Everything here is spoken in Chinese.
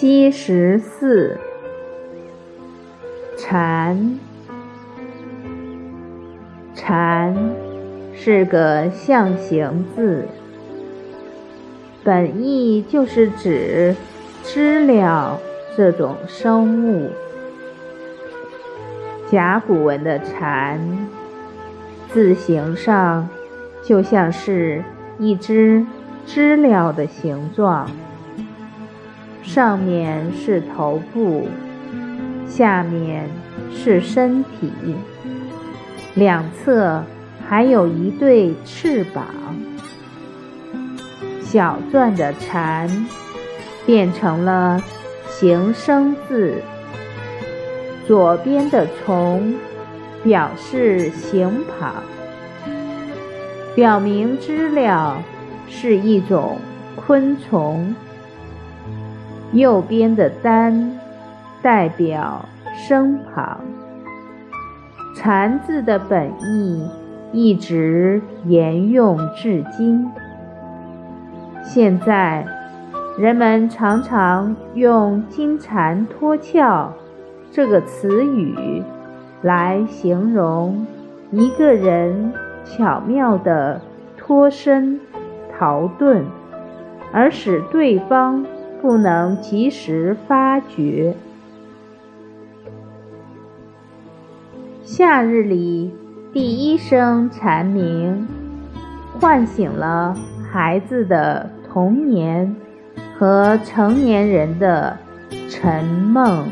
七十四，禅，禅是个象形字，本意就是指知了这种生物。甲骨文的禅，字形上就像是一只知了的形状。上面是头部，下面是身体，两侧还有一对翅膀。小篆的“蝉”变成了形声字，左边的“虫”表示形旁，表明知了是一种昆虫。右边的“单”代表身旁，“禅”字的本意一直沿用至今。现在，人们常常用“金蝉脱壳”这个词语来形容一个人巧妙地脱身逃遁，而使对方。不能及时发觉。夏日里第一声蝉鸣，唤醒了孩子的童年和成年人的沉梦。